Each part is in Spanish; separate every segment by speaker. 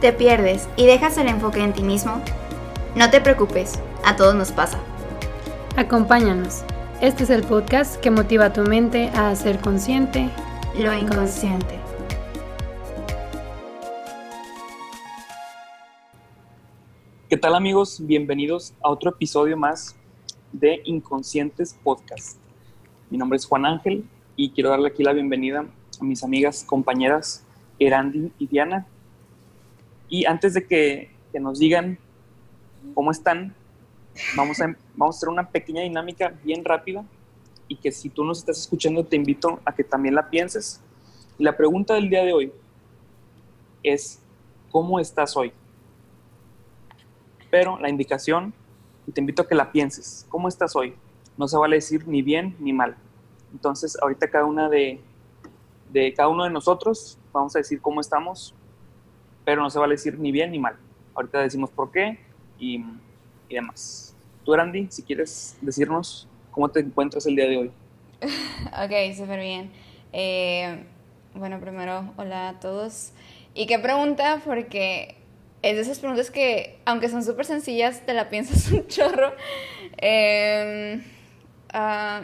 Speaker 1: ¿Te pierdes y dejas el enfoque en ti mismo? No te preocupes, a todos nos pasa.
Speaker 2: Acompáñanos. Este es el podcast que motiva a tu mente a ser consciente
Speaker 1: lo inconsciente.
Speaker 3: ¿Qué tal amigos? Bienvenidos a otro episodio más de Inconscientes Podcast. Mi nombre es Juan Ángel y quiero darle aquí la bienvenida a mis amigas, compañeras Erandi y Diana. Y antes de que, nos digan cómo están, vamos a, vamos hacer una pequeña dinámica bien rápida y que si tú nos estás escuchando te invito a que también la pienses. La pregunta del día de hoy es, ¿cómo estás hoy? Pero la indicación, y te invito a que la pienses, ¿cómo estás hoy? No se vale decir ni bien ni mal. Entonces, ahorita cada una de cada uno de nosotros vamos a decir cómo estamos, pero no se vale decir ni bien ni mal. Ahorita decimos por qué y, y demás. Tú, Randy, si quieres decirnos cómo te encuentras el día de hoy.
Speaker 4: ok, súper bien. Eh, bueno, primero, hola a todos. Y qué pregunta, porque es de esas preguntas que, aunque son súper sencillas, te la piensas un chorro. Eh, uh,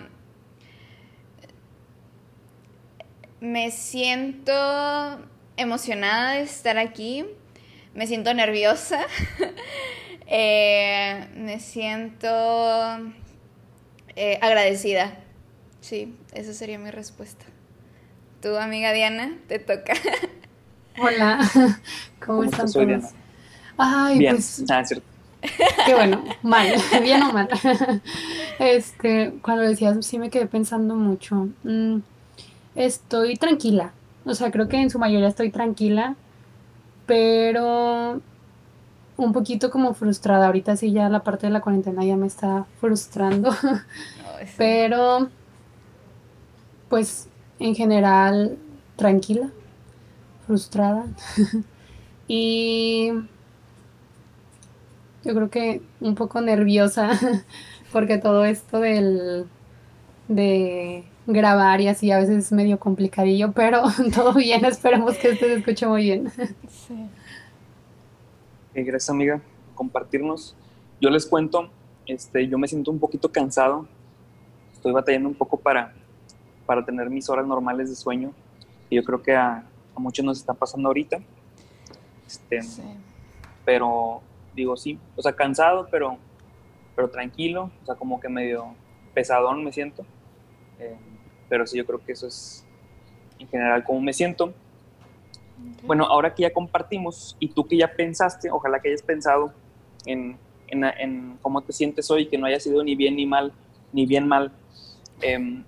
Speaker 4: me siento emocionada de estar aquí. Me siento nerviosa. eh, me siento eh, agradecida. Sí, esa sería mi respuesta. Tu amiga Diana, te toca.
Speaker 2: Hola, ¿cómo, ¿Cómo están todos? Ay,
Speaker 3: Bien.
Speaker 2: pues
Speaker 3: Ah, es cierto.
Speaker 2: qué bueno, mal, bien o mal. Este, cuando decías, sí me quedé pensando mucho. Mm, estoy tranquila, o sea, creo que en su mayoría estoy tranquila, pero un poquito como frustrada. Ahorita sí ya la parte de la cuarentena ya me está frustrando, pero pues en general tranquila, frustrada. Y yo creo que un poco nerviosa porque todo esto del de grabar y así a veces es medio complicadillo, pero todo bien, esperemos que este se escuche muy bien.
Speaker 4: Sí.
Speaker 3: Eh, gracias, amiga, por compartirnos. Yo les cuento, este, yo me siento un poquito cansado. Estoy batallando un poco para, para tener mis horas normales de sueño. Y yo creo que a, a muchos nos está pasando ahorita. Este,
Speaker 4: Sí.
Speaker 3: pero digo, sí, o sea, cansado, pero, pero tranquilo, o sea, como que medio pesadón me siento. Eh, pero sí, yo creo que eso es en general cómo me siento. Bueno, ahora que ya compartimos y tú que ya pensaste, ojalá que hayas pensado en, en, en cómo te sientes hoy, que no haya sido ni bien ni mal, ni bien mal. Em.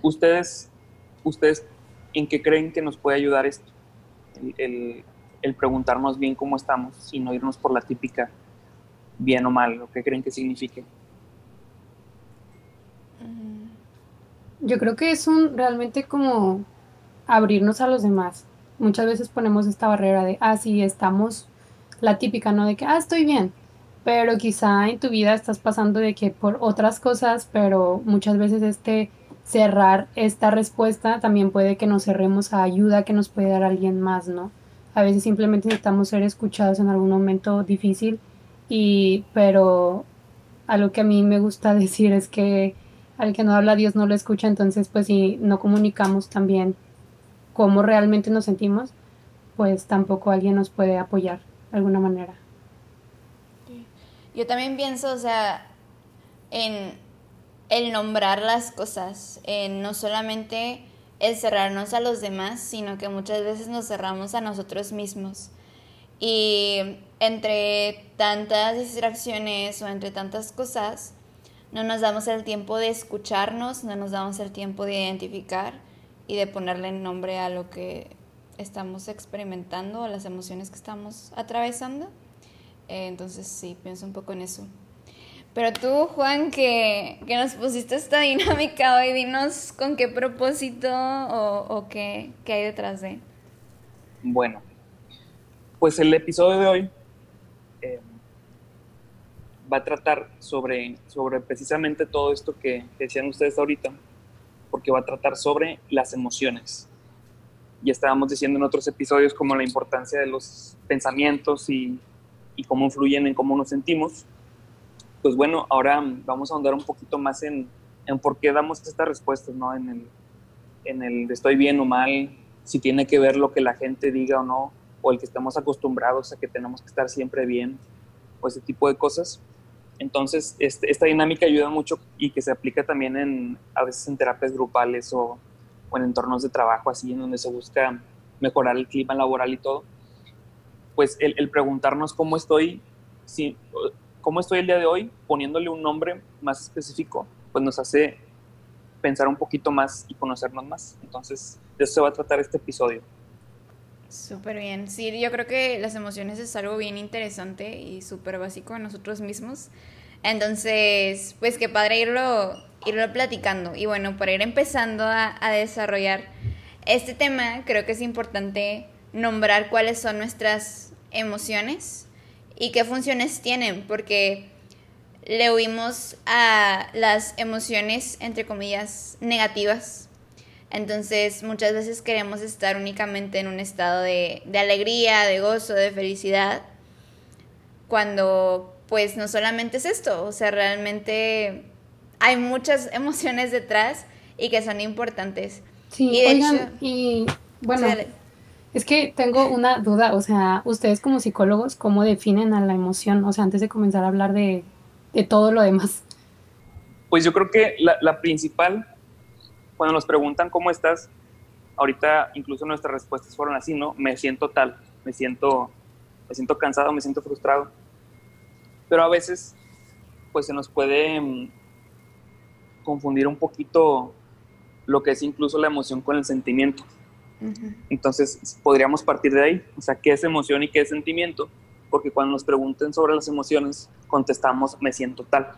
Speaker 3: ¿Ustedes, ustedes en qué creen que nos puede ayudar esto? El, el- el preguntarnos bien cómo estamos y no irnos por la típica bien o mal, o qué creen que signifique.
Speaker 2: Yo creo que es un realmente como abrirnos a los demás. Muchas veces ponemos esta barrera de, ah, sí, estamos, la típica, ¿no? De que, ah, estoy bien. Pero quizá en tu vida estás pasando de que por otras cosas, pero muchas veces este cerrar esta respuesta también puede que nos cerremos a ayuda que nos puede dar alguien más, ¿no? A veces simplemente necesitamos ser escuchados en algún momento difícil y, pero a lo que a mí me gusta decir es que al que no habla Dios no lo escucha, entonces pues si no comunicamos también cómo realmente nos sentimos, pues tampoco alguien nos puede apoyar de alguna manera.
Speaker 4: Yo también pienso, o sea, en el nombrar las cosas, no solamente el cerrarnos a los demás, sino que muchas veces nos cerramos a nosotros mismos. Y entre tantas distracciones o entre tantas cosas, no nos damos el tiempo de escucharnos, no nos damos el tiempo de identificar y de ponerle nombre a lo que estamos experimentando, a las emociones que estamos atravesando. Eh, entonces sí, pienso un poco en eso. Pero tú, Juan, que, que nos pusiste esta dinámica hoy, dinos con qué propósito o, o qué, qué hay detrás de.
Speaker 3: Bueno, pues el episodio de hoy va a tratar sobre, sobre precisamente todo esto que, que decían ustedes ahorita, porque va a tratar sobre las emociones. ya estábamos diciendo en otros episodios como la importancia de los pensamientos y, y cómo influyen en cómo nos sentimos, pues bueno, ahora vamos a ahondar un poquito más en, en por qué damos estas respuestas, ¿no? En el, en el estoy bien o mal, si tiene que ver lo que la gente diga o no, o el que estamos acostumbrados a que tenemos que estar siempre bien, o ese tipo de cosas. Entonces, este, esta dinámica ayuda mucho y que se aplica también en, a veces en terapias grupales o, en entornos de trabajo, así, en donde se busca mejorar el clima laboral y todo. Pues el, el preguntarnos cómo estoy, si, cómo estoy el día de hoy, poniéndole un nombre más específico, pues nos hace pensar un poquito más y conocernos más. Entonces, de eso se va a tratar este episodio.
Speaker 4: Súper bien. Sí, yo creo que las emociones es algo bien interesante y súper básico en nosotros mismos. Entonces, pues qué padre irlo, irlo platicando. Y bueno, para ir empezando a, a desarrollar este tema, creo que es importante nombrar cuáles son nuestras emociones y qué funciones tienen, porque le huimos a las emociones, entre comillas, negativas entonces muchas veces queremos estar únicamente en un estado de, de, alegría, de gozo, de felicidad, cuando pues no solamente es esto, o sea, realmente hay muchas emociones detrás y que son importantes.
Speaker 2: Sí, y oigan, hecho, y bueno, es que tengo una duda, o sea, ustedes como psicólogos, ¿cómo definen a la emoción? O sea, antes de comenzar a hablar de, de todo lo demás.
Speaker 3: Pues yo creo que la, la principal cuando nos preguntan cómo estás, ahorita incluso nuestras respuestas fueron así, ¿no? Me siento tal, me siento, me siento cansado, me siento frustrado. Pero a veces, pues se nos puede um, confundir un poquito lo que es incluso la emoción con el sentimiento. Uh -huh. Entonces, podríamos partir de ahí, o sea, ¿qué es emoción y qué es sentimiento? Porque cuando nos pregunten sobre las emociones, contestamos, me siento tal.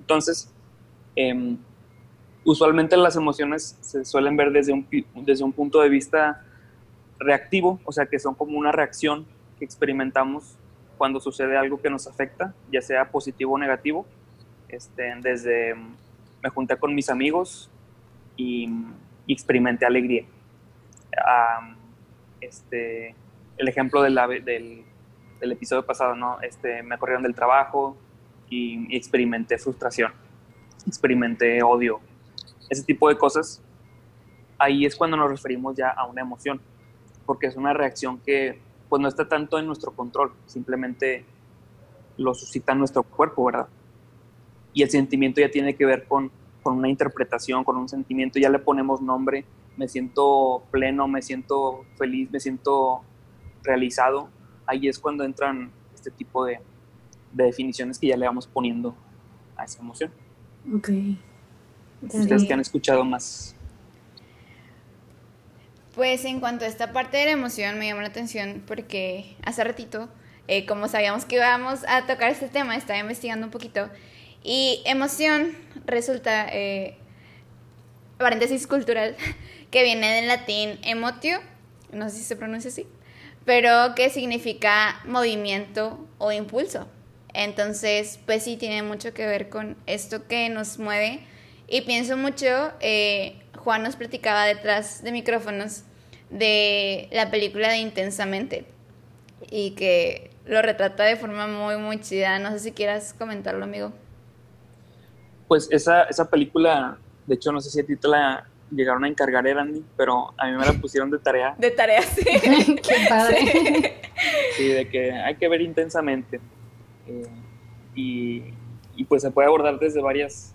Speaker 3: Entonces, eh, usualmente las emociones se suelen ver desde un, desde un punto de vista reactivo, o sea que son como una reacción que experimentamos cuando sucede algo que nos afecta, ya sea positivo o negativo. Este, desde me junté con mis amigos y, experimenté alegría. Um, este, el ejemplo de la, del, del, episodio pasado, ¿no? Este, me corrieron del trabajo y experimenté frustración, experimenté odio, ese tipo de cosas, ahí es cuando nos referimos ya a una emoción, porque es una reacción que pues no está tanto en nuestro control, simplemente lo suscita nuestro cuerpo, ¿verdad? Y el sentimiento ya tiene que ver con, con una interpretación, con un sentimiento, ya le ponemos nombre, me siento pleno, me siento feliz, me siento realizado, ahí es cuando entran este tipo de, de definiciones que ya le vamos poniendo a esa emoción.
Speaker 2: Ok.
Speaker 3: Ustedes que han escuchado más.
Speaker 4: Pues en cuanto a esta parte de la emoción me llamó la atención porque hace ratito, eh, como sabíamos que íbamos a tocar este tema, estaba investigando un poquito y emoción resulta, eh, paréntesis cultural, que viene del latín emotio, no sé si se pronuncia así, pero que significa movimiento o impulso. Entonces, pues sí, tiene mucho que ver con esto que nos mueve y pienso mucho, eh, Juan nos platicaba detrás de micrófonos de la película de Intensamente y que lo retrata de forma muy, muy chida. No sé si quieras comentarlo, amigo.
Speaker 3: Pues esa, esa película, de hecho, no sé si a ti te la llegaron a encargar, Erandi, pero a mí me la pusieron de tarea.
Speaker 4: De tarea, sí.
Speaker 2: Qué padre.
Speaker 3: Sí. sí, de que hay que ver intensamente. Eh, y, y pues se puede abordar desde varias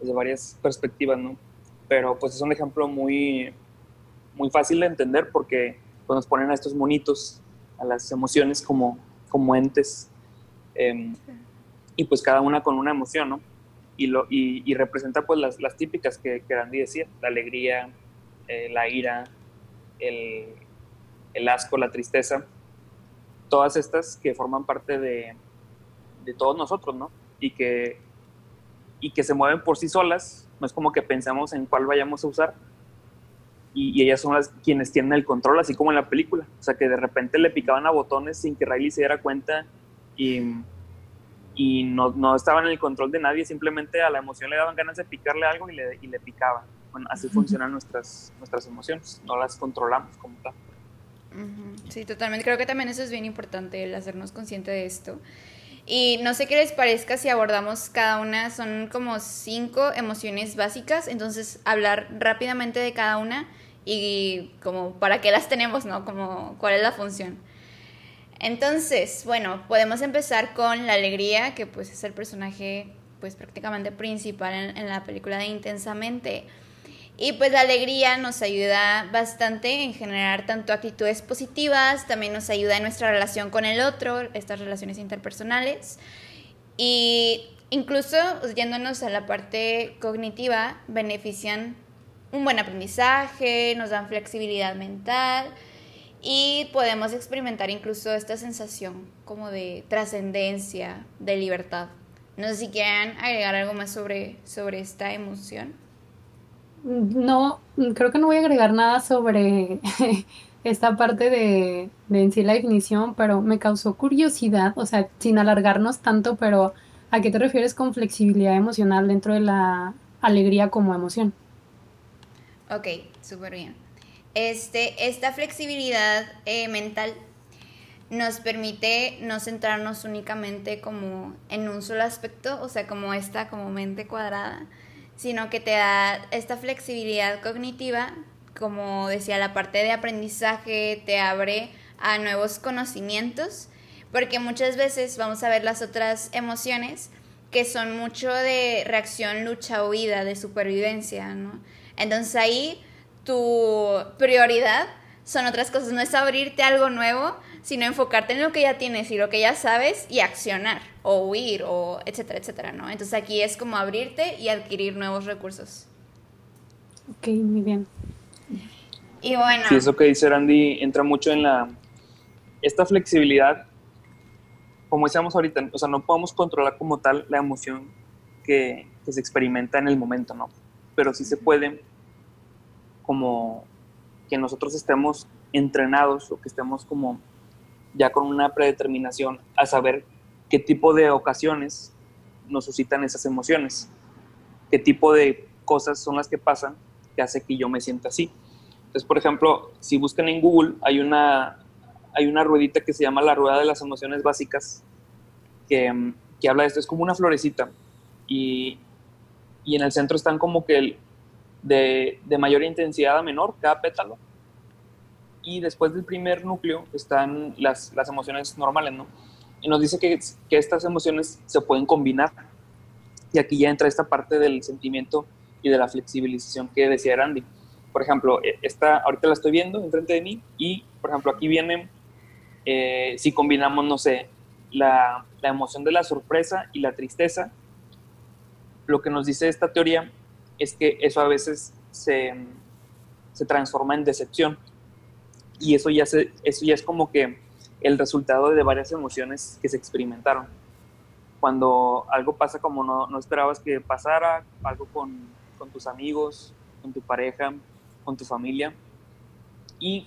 Speaker 3: desde varias perspectivas, ¿no? Pero pues es un ejemplo muy, muy fácil de entender porque pues, nos ponen a estos monitos, a las emociones como, como entes, eh, y pues cada una con una emoción, ¿no? Y, lo, y, y representa pues las, las, típicas que, que Andy decía, la alegría, eh, la ira, el, el, asco, la tristeza, todas estas que forman parte de, de todos nosotros, ¿no? Y que y que se mueven por sí solas, no es como que pensamos en cuál vayamos a usar. Y, y, ellas son las quienes tienen el control, así como en la película. O sea, que de repente le picaban a botones sin que Riley se diera cuenta y, y no, no estaba en el control de nadie, simplemente a la emoción le daban ganas de picarle algo y le, y le picaban. Bueno, así funcionan nuestras, nuestras emociones, no las controlamos como tal.
Speaker 4: Sí, totalmente. Creo que también eso es bien importante, el hacernos consciente de esto. Y no sé qué les parezca si abordamos cada una, son como cinco emociones básicas, entonces hablar rápidamente de cada una y como para qué las tenemos, ¿no? Como cuál es la función. Entonces, bueno, podemos empezar con la alegría, que pues es el personaje pues prácticamente principal en, en la película de Intensamente. Y pues la alegría nos ayuda bastante en generar tanto actitudes positivas, también nos ayuda en nuestra relación con el otro, estas relaciones interpersonales. Y incluso yéndonos a la parte cognitiva, benefician un buen aprendizaje, nos dan flexibilidad mental y podemos experimentar incluso esta sensación como de trascendencia, de libertad. No sé si quieren agregar algo más sobre, sobre esta emoción.
Speaker 2: No, creo que no voy a agregar nada sobre esta parte de, de en sí la definición, pero me causó curiosidad, o sea, sin alargarnos tanto, pero ¿a qué te refieres con flexibilidad emocional dentro de la alegría como emoción?
Speaker 4: Ok, súper bien. Este, esta flexibilidad eh, mental nos permite no centrarnos únicamente como en un solo aspecto, o sea, como esta como mente cuadrada, sino que te da esta flexibilidad cognitiva, como decía, la parte de aprendizaje te abre a nuevos conocimientos, porque muchas veces vamos a ver las otras emociones que son mucho de reacción, lucha, huida, de supervivencia, ¿no? Entonces ahí tu prioridad son otras cosas, no es abrirte algo nuevo, sino enfocarte en lo que ya tienes y lo que ya sabes y accionar o huir o etcétera, etcétera, ¿no? Entonces aquí es como abrirte y adquirir nuevos recursos.
Speaker 2: Ok, muy bien.
Speaker 4: Y bueno.
Speaker 3: Sí, eso que dice Randy entra mucho en la... Esta flexibilidad, como decíamos ahorita, o sea, no podemos controlar como tal la emoción que, que se experimenta en el momento, ¿no? Pero sí se puede como que nosotros estemos entrenados o que estemos como ya con una predeterminación a saber qué tipo de ocasiones nos suscitan esas emociones, qué tipo de cosas son las que pasan que hace que yo me sienta así. Entonces, por ejemplo, si buscan en Google, hay una, hay una ruedita que se llama la rueda de las emociones básicas, que, que habla de esto, es como una florecita, y, y en el centro están como que el, de, de mayor intensidad a menor, cada pétalo, y después del primer núcleo están las, las emociones normales, ¿no? Y nos dice que, que, estas emociones se pueden combinar. Y aquí ya entra esta parte del sentimiento y de la flexibilización que decía Randy. Por ejemplo, e, esta, ahorita la estoy viendo enfrente de mí y, por ejemplo, aquí viene, eh, si combinamos, no sé, la, la emoción de la sorpresa y la tristeza, lo que nos dice esta teoría es que eso a veces se, se transforma en decepción y eso ya, se, eso ya es como que el resultado de varias emociones que se experimentaron. Cuando algo pasa como no, no esperabas que pasara, algo con, con, tus amigos, con tu pareja, con tu familia, y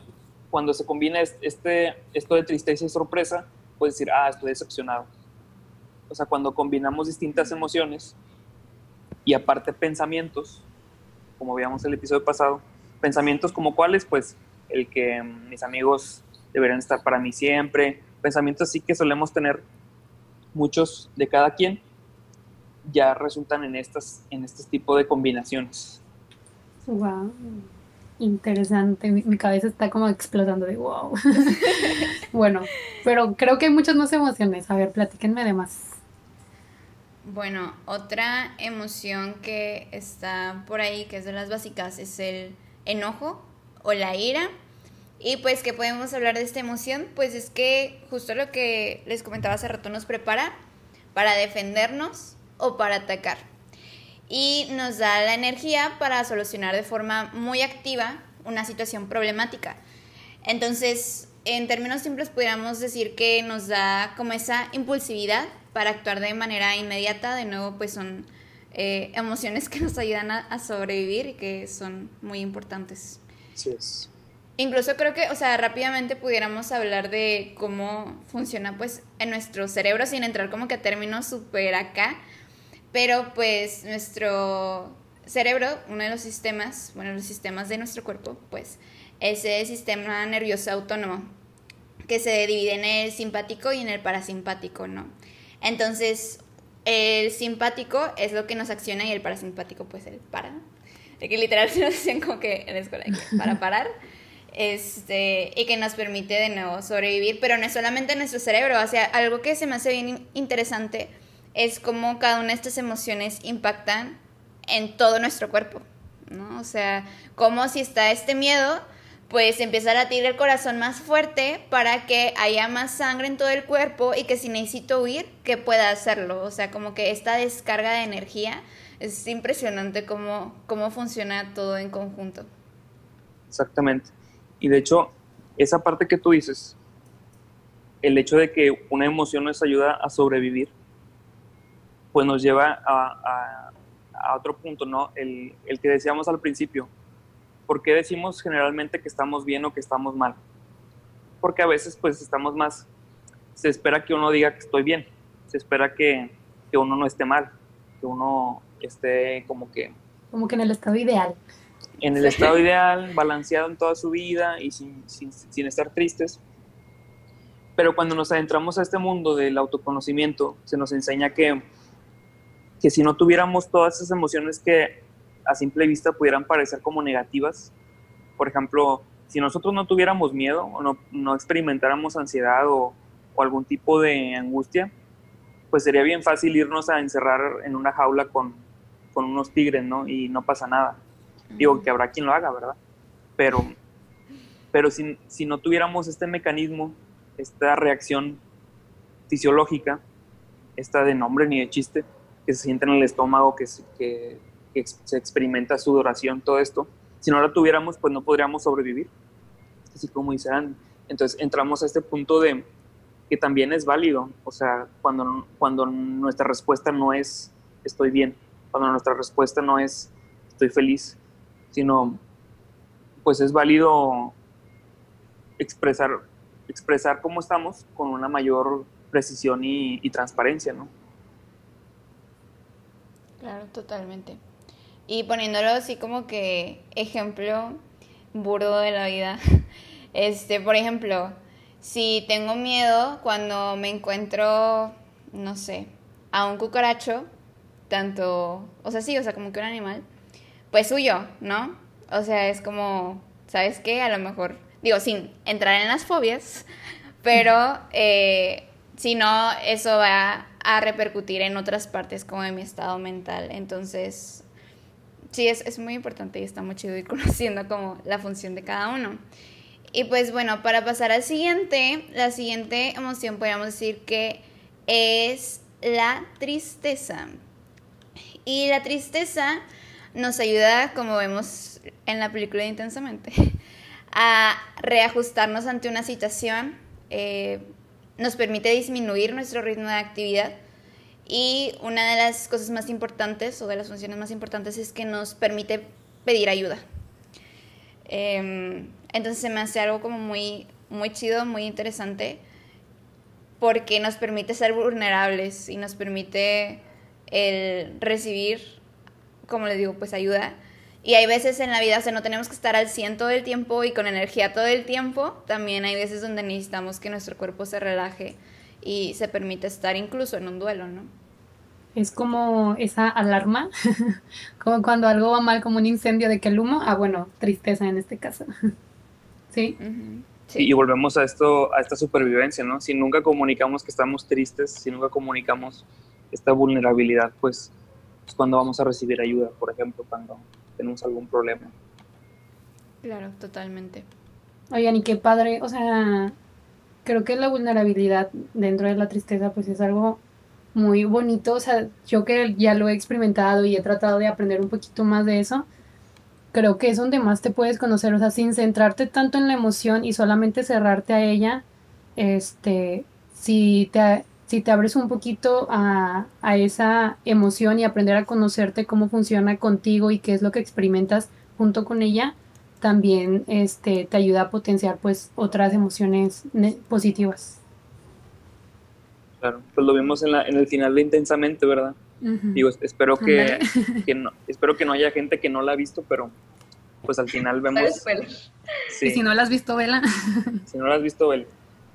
Speaker 3: cuando se combina este, esto de tristeza y sorpresa, puedes decir, ah, estoy decepcionado. O sea, cuando combinamos distintas emociones y aparte pensamientos, como veíamos el episodio pasado, pensamientos como cuáles, pues el que mis amigos deberían estar para mí siempre, pensamientos así que solemos tener muchos de cada quien, ya resultan en estas en este tipo de combinaciones.
Speaker 2: Wow, interesante. Mi, mi cabeza está como explotando de wow. bueno, pero creo que hay muchas más emociones. A ver, platíquenme de más.
Speaker 4: Bueno, otra emoción que está por ahí, que es de las básicas, es el enojo o la ira. Y pues que podemos hablar de esta emoción, pues es que justo lo que les comentaba hace rato nos prepara para defendernos o para atacar. Y nos da la energía para solucionar de forma muy activa una situación problemática. Entonces, en términos simples, pudiéramos decir que nos da como esa impulsividad para actuar de manera inmediata. De nuevo, pues son eh, emociones que nos ayudan a, a sobrevivir y que son muy importantes. Incluso creo que, o sea, rápidamente pudiéramos hablar de cómo funciona pues en nuestro cerebro sin entrar como que a términos súper acá, pero pues nuestro cerebro, uno de los sistemas, bueno, los sistemas de nuestro cuerpo, pues, es el sistema nervioso autónomo, que se divide en el simpático y en el parasimpático, ¿no? Entonces, el simpático es lo que nos acciona y el parasimpático, pues, el para. De que literal se nos decían como que en la escuela, para parar. Este, y que nos permite de nuevo sobrevivir, pero no es solamente nuestro cerebro, o algo que se me hace bien interesante es cómo cada una de estas emociones impactan en todo nuestro cuerpo, ¿no? O sea, como si está este miedo, pues empieza a latir el corazón más fuerte para que haya más sangre en todo el cuerpo y que si necesito huir, que pueda hacerlo. O sea, como que esta descarga de energía es impresionante cómo, cómo funciona todo en conjunto.
Speaker 3: Exactamente. Y de hecho, esa parte que tú dices, el hecho de que una emoción nos ayuda a sobrevivir, pues nos lleva a a otro punto, ¿no? El, el, que decíamos al principio. ¿Por qué decimos generalmente que estamos bien o que estamos mal? Porque a veces pues estamos más, se espera que uno diga que estoy bien, se espera que, que uno no esté mal, que uno esté como que...
Speaker 2: Como que en el estado ideal.
Speaker 3: En el estado ideal, balanceado en toda su vida y sin, sin, sin estar tristes. Pero cuando nos adentramos a este mundo del autoconocimiento, se nos enseña que que si no tuviéramos todas esas emociones que a simple vista pudieran parecer como negativas, por ejemplo, si nosotros no tuviéramos miedo o no, no experimentáramos ansiedad o, o, algún tipo de angustia, pues sería bien fácil irnos a encerrar en una jaula con, con unos tigres, ¿no? Y no pasa nada. Digo que habrá quien lo haga, ¿verdad? Pero, pero si, si no tuviéramos este mecanismo, esta reacción fisiológica, esta de nombre ni de chiste, que se siente en el estómago, que, que, que se experimenta sudoración, todo esto. Si no la tuviéramos, pues no podríamos sobrevivir. Así como dice Entonces entramos a este punto de que también es válido, o sea, cuando, cuando nuestra respuesta no es estoy bien, cuando nuestra respuesta no es estoy feliz, sino pues es válido expresar, expresar cómo estamos con una mayor precisión y, y transparencia, ¿no?
Speaker 4: Claro, totalmente. Y poniéndolo así como que ejemplo burdo de la vida. Este, por ejemplo, si tengo miedo cuando me encuentro, no sé, a un cucaracho, tanto, o sea, sí, o sea, como que un animal, pues huyo, ¿no? O sea, es como, ¿sabes qué? A lo mejor, digo, sin entrar en las fobias, pero eh, si no, eso va a repercutir en otras partes como en mi estado mental. Entonces, sí, es, es muy importante y está muy chido ir conociendo como la función de cada uno. Y pues bueno, para pasar al siguiente, la siguiente emoción podríamos decir que es la tristeza. Y la tristeza nos ayuda, como vemos en la película Intensamente, a reajustarnos ante una situación, eh, nos permite disminuir nuestro ritmo de actividad y una de las cosas más importantes o de las funciones más importantes es que nos permite pedir ayuda. Eh, entonces se me hace algo como muy, muy chido, muy interesante, porque nos permite ser vulnerables y nos permite el recibir, como les digo, pues ayuda y hay veces en la vida, o sea, no tenemos que estar al 100 todo el tiempo y con energía todo el tiempo. También hay veces donde necesitamos que nuestro cuerpo se relaje y se permite estar incluso en un duelo, ¿no?
Speaker 2: Es como esa alarma, como cuando algo va mal, como un incendio de que el humo, ah, bueno, tristeza en este caso. ¿Sí?
Speaker 3: sí. Y volvemos a esto, a esta supervivencia, ¿no? Si nunca comunicamos que estamos tristes, si nunca comunicamos esta vulnerabilidad, pues, pues cuando vamos a recibir ayuda, por ejemplo, cuando tenemos algún problema.
Speaker 4: Claro, totalmente.
Speaker 2: Oigan, y qué padre, o sea, creo que la vulnerabilidad dentro de la tristeza pues es algo muy bonito, o sea, yo que ya lo he experimentado y he tratado de aprender un poquito más de eso, creo que es donde más te puedes conocer, o sea, sin centrarte tanto en la emoción y solamente cerrarte a ella, este, si te, si te abres un poquito a, a, esa emoción y aprender a conocerte cómo funciona contigo y qué es lo que experimentas junto con ella, también este, te ayuda a potenciar pues otras emociones positivas.
Speaker 3: Claro, pues lo vimos en, la, en el final de Intensamente, ¿verdad? Digo, espero que, que, no, espero que no haya gente que no la ha visto, pero pues al final vemos...
Speaker 2: Y si no la has visto, vela.
Speaker 3: si no la has visto, vela.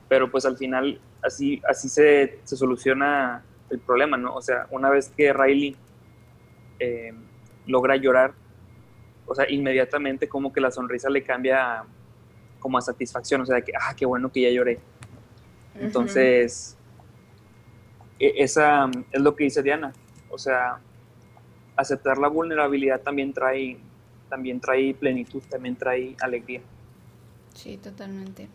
Speaker 3: Pero pues al final así, así se, se soluciona el problema, ¿no? O sea, una vez que Riley eh, logra llorar, o sea, inmediatamente como que la sonrisa le cambia como a satisfacción, o sea, que, ah, qué bueno que ya lloré. Entonces, e, esa es lo que dice Diana, o sea, aceptar la vulnerabilidad también trae, también trae plenitud, también trae alegría.
Speaker 4: Sí, totalmente.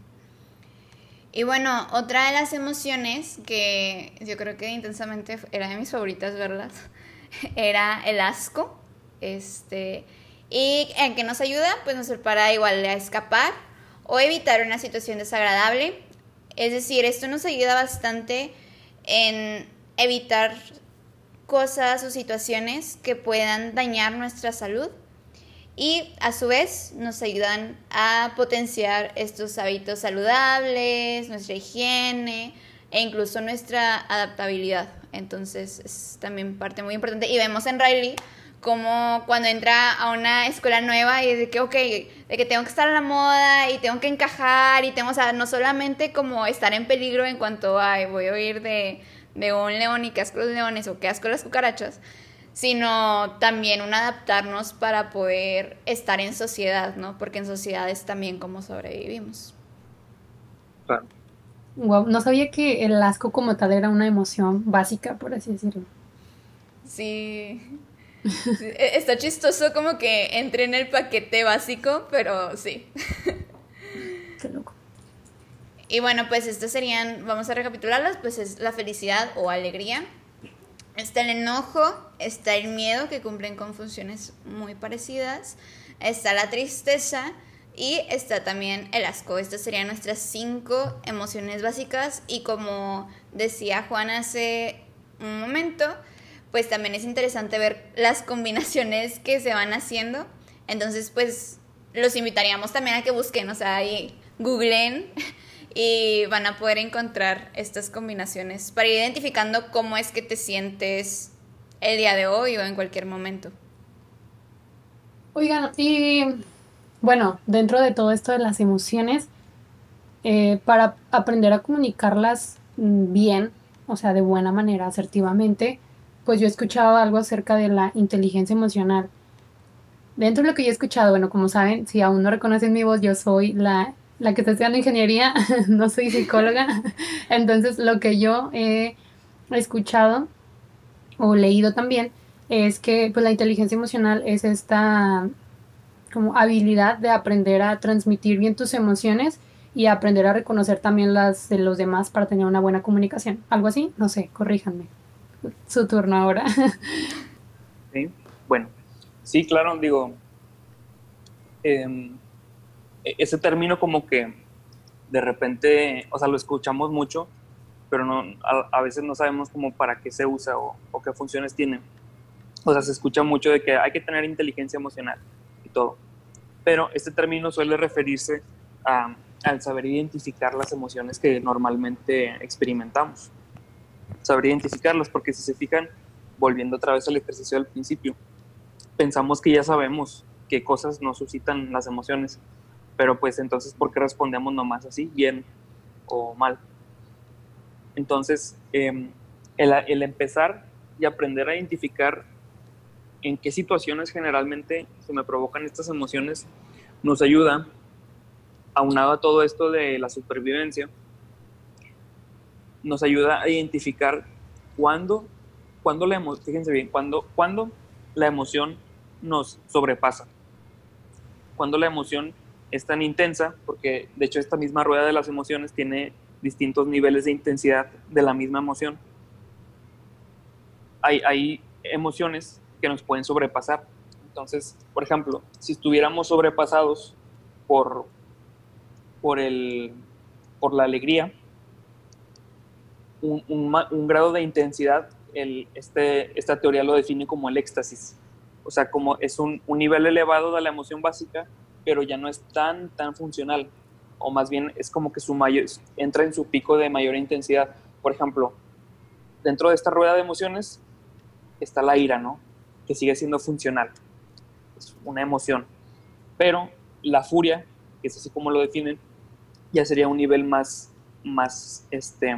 Speaker 4: Y bueno, otra de las emociones que yo creo que intensamente era de mis favoritas ¿verdad? era el asco. Este, y en que nos ayuda, pues nos prepara igual a escapar o evitar una situación desagradable. Es decir, esto nos ayuda bastante en evitar cosas o situaciones que puedan dañar nuestra salud y a su vez nos ayudan a potenciar estos hábitos saludables, nuestra higiene e incluso nuestra adaptabilidad. Entonces es también parte muy importante. Y vemos en Riley como cuando entra a una escuela nueva y de que, ok, de que tengo que estar a la moda y tengo que encajar y tengo, no solamente como estar en peligro en cuanto a, voy a oír de, de un león y qué asco los leones o qué asco las cucarachas, sino también un adaptarnos para poder estar en sociedad, ¿no? Porque en sociedad es también como sobrevivimos.
Speaker 2: Claro. no sabía que el asco como tal era una emoción básica, por así decirlo.
Speaker 4: Sí. E, está chistoso como que entre en el paquete básico, pero sí.
Speaker 2: Qué loco.
Speaker 4: Y bueno, pues estas serían, vamos a recapitularlas, pues es la felicidad o alegría, Está el enojo, está el miedo, que cumplen con funciones muy parecidas, está la tristeza y está también el asco. Estas serían nuestras cinco emociones básicas y como decía Juan hace un momento, pues también es interesante ver las combinaciones que se van haciendo. Entonces, pues los invitaríamos también a que busquen, o sea, ahí googleen y van a poder encontrar estas combinaciones para ir identificando cómo es que te sientes el día de hoy o en cualquier momento.
Speaker 2: Oigan, y bueno, dentro de todo esto de las emociones, eh, para aprender a comunicarlas bien, o sea, de buena manera, asertivamente, pues yo he escuchado algo acerca de la inteligencia emocional. Dentro de lo que yo he escuchado, bueno, como saben, si aún no reconocen mi voz, yo soy la la que está estudiando ingeniería, no soy psicóloga. Entonces, lo que yo he escuchado o leído también es que pues, la inteligencia emocional es esta como habilidad de aprender a transmitir bien tus emociones y aprender a reconocer también las de los demás para tener una buena comunicación. ¿Algo así? No sé, corríjanme. Su turno ahora.
Speaker 3: Sí, bueno, sí, claro, digo, eh, e-, ese término como que de repente, o sea, lo escuchamos mucho, pero no, a, veces no sabemos como para qué se usa o, qué funciones tiene. O sea, se escucha mucho de que hay que tener inteligencia emocional y todo. Pero este término suele referirse a, al saber identificar las emociones que normalmente experimentamos. Saber identificarlas, porque si se fijan, volviendo otra vez al ejercicio del principio, pensamos que ya sabemos qué cosas nos suscitan las emociones, pero pues entonces, ¿por qué respondemos nomás así, bien o mal? Entonces, em, el, empezar y aprender a identificar en qué situaciones generalmente se me provocan estas emociones nos ayuda, aunado a todo esto de la supervivencia, nos ayuda a identificar cuándo, cuándo la emoción, fíjense bien, cuándo, cuándo la emoción nos sobrepasa, cuando la emoción es tan intensa, porque de hecho esta misma rueda de las emociones tiene distintos niveles de intensidad de la misma emoción. Hay, hay emociones que nos pueden sobrepasar. Entonces, por ejemplo, si estuviéramos sobrepasados por, por, el, por la alegría, un, grado de intensidad, este, esta teoría lo define como el éxtasis. O sea, como es un, un nivel elevado de la emoción básica pero ya no es tan, tan funcional, o más bien es como que su mayor, entra en su pico de mayor intensidad. Por ejemplo, dentro de esta rueda de emociones, está la ira, ¿no? Que sigue siendo funcional. Es una emoción. Pero la furia, que es así como lo definen, ya sería un nivel más, más este,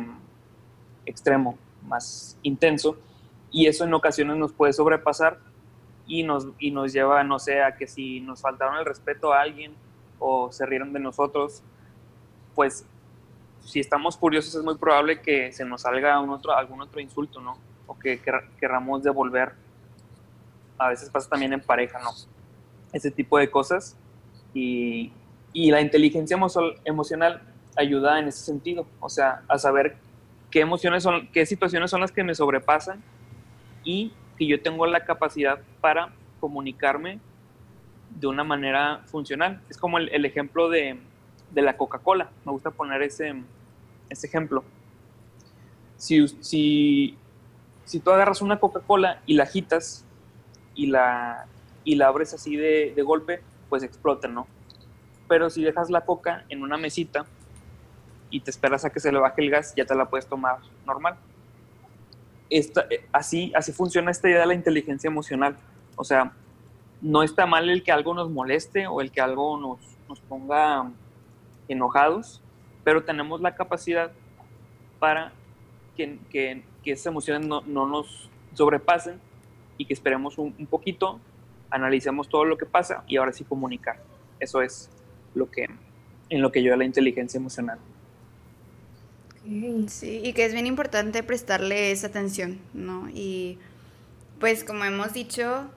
Speaker 3: extremo, más intenso. Y eso en ocasiones nos puede sobrepasar y nos, y nos lleva, no sé, a que si nos faltaron el respeto a alguien o se rieron de nosotros, pues si estamos curiosos es muy probable que se nos salga un otro, algún otro insulto, ¿no? O que querramos devolver. A veces pasa también en pareja, ¿no? Ese tipo de cosas. Y, y la inteligencia emocional ayuda en ese sentido, o sea, a saber qué emociones son, qué situaciones son las que me sobrepasan y que yo tengo la capacidad para comunicarme de una manera funcional. Es como el, ejemplo de, de la Coca-Cola. Me gusta poner ese, ese ejemplo. Si, si, si tú agarras una Coca-Cola y la agitas y la, y la abres así de, de golpe, pues explota, ¿no? Pero si dejas la coca en una mesita y te esperas a que se le baje el gas, ya te la puedes tomar normal. Esta, eh, así, así funciona esta idea de la inteligencia emocional. O sea, no está mal el que algo nos moleste o el que algo nos, nos ponga enojados, pero tenemos la capacidad para que, que, que esas emociones no, no, nos sobrepasen y que esperemos un, poquito, analicemos todo lo que pasa y ahora sí comunicar. Eso es lo que, en lo que yo la inteligencia emocional.
Speaker 4: Sí, y que es bien importante prestarle esa atención, ¿no? Y pues como hemos dicho,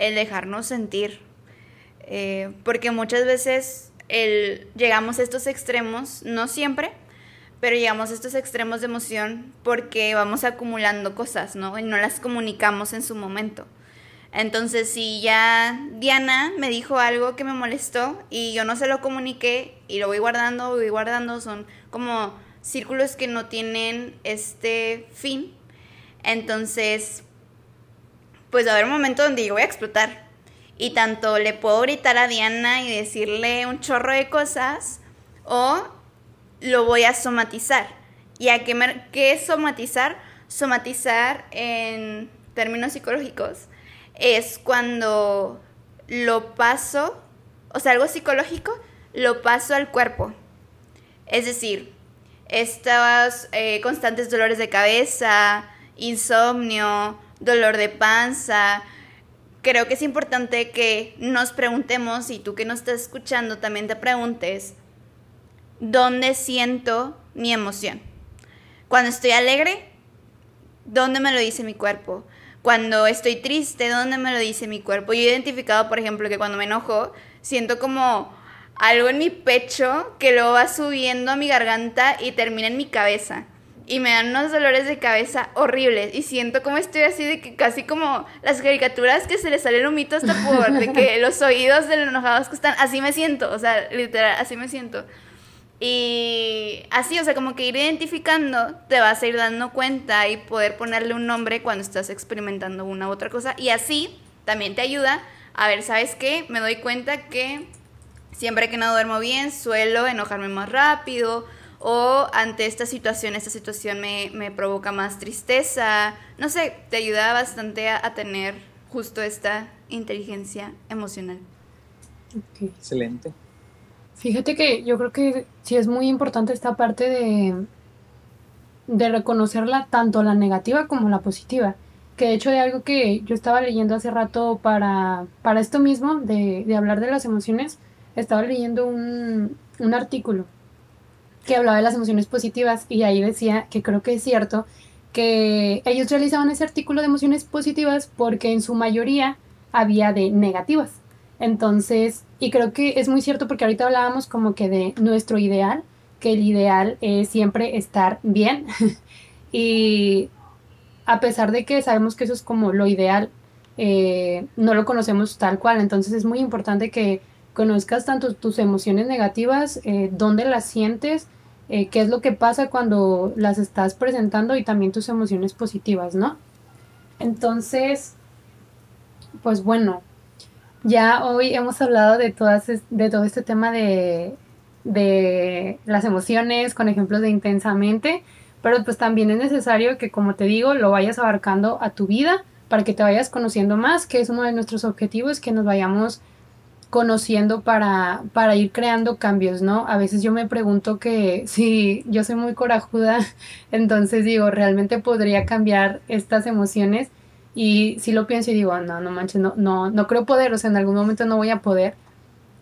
Speaker 4: el dejarnos sentir, eh, porque muchas veces llegamos a estos extremos, no siempre, pero llegamos a estos extremos de emoción porque vamos acumulando cosas, ¿no? Y no las comunicamos en su momento. Entonces, si ya Diana me dijo algo que me molestó y yo no se lo comuniqué y lo voy guardando, voy guardando, son como círculos que no tienen este fin. Entonces, pues va a haber un momento donde yo voy a explotar. Y tanto le puedo gritar a Diana y decirle un chorro de cosas, o lo voy a somatizar. ¿Y a qué, qué somatizar? Somatizar en términos psicológicos es cuando lo paso, o sea, algo psicológico, lo paso al cuerpo. Es decir, estos eh, constantes dolores de cabeza, insomnio, dolor de panza. Creo que es importante que nos preguntemos, y tú que nos estás escuchando también te preguntes, ¿dónde siento mi emoción? Cuando estoy alegre, ¿dónde me lo dice mi cuerpo? Cuando estoy triste, ¿dónde me lo dice mi cuerpo? Yo he identificado, por ejemplo, que cuando me enojo, siento como algo en mi pecho que luego va subiendo a mi garganta y termina en mi cabeza. Y me dan unos dolores de cabeza horribles. Y siento como estoy así de que casi como las caricaturas que se le sale el humito hasta por de que los oídos de los enojados que están. Así me siento, o sea, literal, así me siento. Y así, o sea, como que ir identificando, te vas a ir dando cuenta y poder ponerle un nombre cuando estás experimentando una u otra cosa. Y así también te ayuda a ver, ¿sabes qué? Me doy cuenta que siempre que no duermo bien suelo enojarme más rápido o ante esta situación, esta situación me, me provoca más tristeza. No sé, te ayuda bastante a, tener justo esta inteligencia emocional.
Speaker 3: Excelente.
Speaker 2: Fíjate que yo creo que sí es muy importante esta parte de, de reconocerla tanto la negativa como la positiva. Que de hecho de algo que yo estaba leyendo hace rato para, para esto mismo, de, de hablar de las emociones, estaba leyendo un, un artículo que hablaba de las emociones positivas y ahí decía que creo que es cierto que ellos realizaban ese artículo de emociones positivas porque en su mayoría había de negativas. Entonces, y creo que es muy cierto porque ahorita hablábamos como que de nuestro ideal, que el ideal es siempre estar bien. y a pesar de que sabemos que eso es como lo ideal, eh, no lo conocemos tal cual. Entonces es muy importante que conozcas tanto tus emociones negativas, eh, dónde las sientes, eh, qué es lo que pasa cuando las estás presentando y también tus emociones positivas, ¿no? Entonces, pues bueno, ya hoy hemos hablado de, todas, de todo este tema de, de las emociones con ejemplos de intensamente, pero pues también es necesario que, como te digo, lo vayas abarcando a tu vida para que te vayas conociendo más, que es uno de nuestros objetivos, que nos vayamos conociendo para, para ir creando cambios, ¿no? A veces yo me pregunto que si yo soy muy corajuda, entonces digo, realmente podría cambiar estas emociones y si lo pienso y digo, no, no manches, no, no, no creo poder, o sea, en algún momento no voy a poder,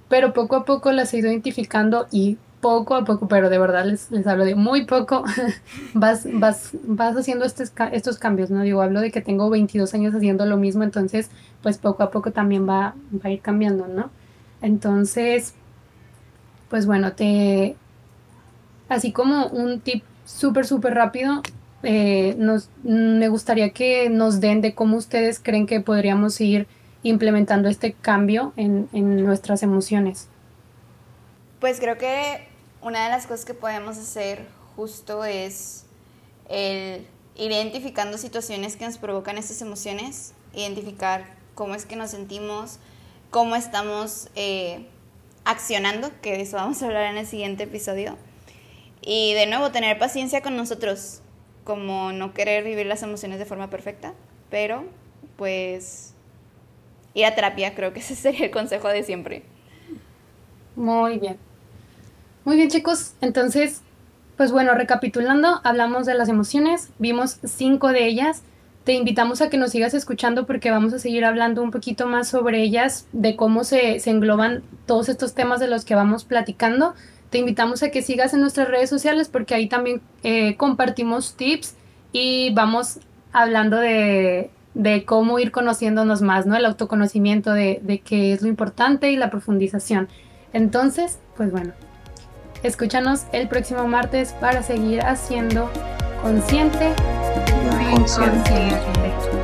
Speaker 2: pero poco a poco las he ido identificando y poco a poco, pero de verdad les, les hablo de muy poco, vas, vas, vas haciendo estos, estos cambios, ¿no? Digo, hablo de que tengo 22 años haciendo lo mismo, entonces, pues poco a poco también va, va a ir cambiando, ¿no? Entonces, pues bueno, te, así como un tip súper, súper rápido, eh, nos, me gustaría que nos den de cómo ustedes creen que podríamos ir implementando este cambio en, en nuestras emociones.
Speaker 4: Pues creo que una de las cosas que podemos hacer justo es el ir identificando situaciones que nos provocan estas emociones, identificar cómo es que nos sentimos, cómo estamos eh, accionando, que de eso vamos a hablar en el siguiente episodio. Y de nuevo, tener paciencia con nosotros, como no querer vivir las emociones de forma perfecta, pero pues ir a terapia, creo que ese sería el consejo de siempre.
Speaker 2: Muy bien. Muy bien chicos, entonces, pues bueno, recapitulando, hablamos de las emociones, vimos cinco de ellas. Te invitamos a que nos sigas escuchando porque vamos a seguir hablando un poquito más sobre ellas, de cómo se, engloban todos estos temas de los que vamos platicando. Te invitamos a que sigas en nuestras redes sociales porque ahí también eh, compartimos tips y vamos hablando de, de, cómo ir conociéndonos más, ¿no? El autoconocimiento de, de qué es lo importante y la profundización. Entonces, pues bueno, Escúchanos el próximo martes para seguir haciendo consciente y consciente.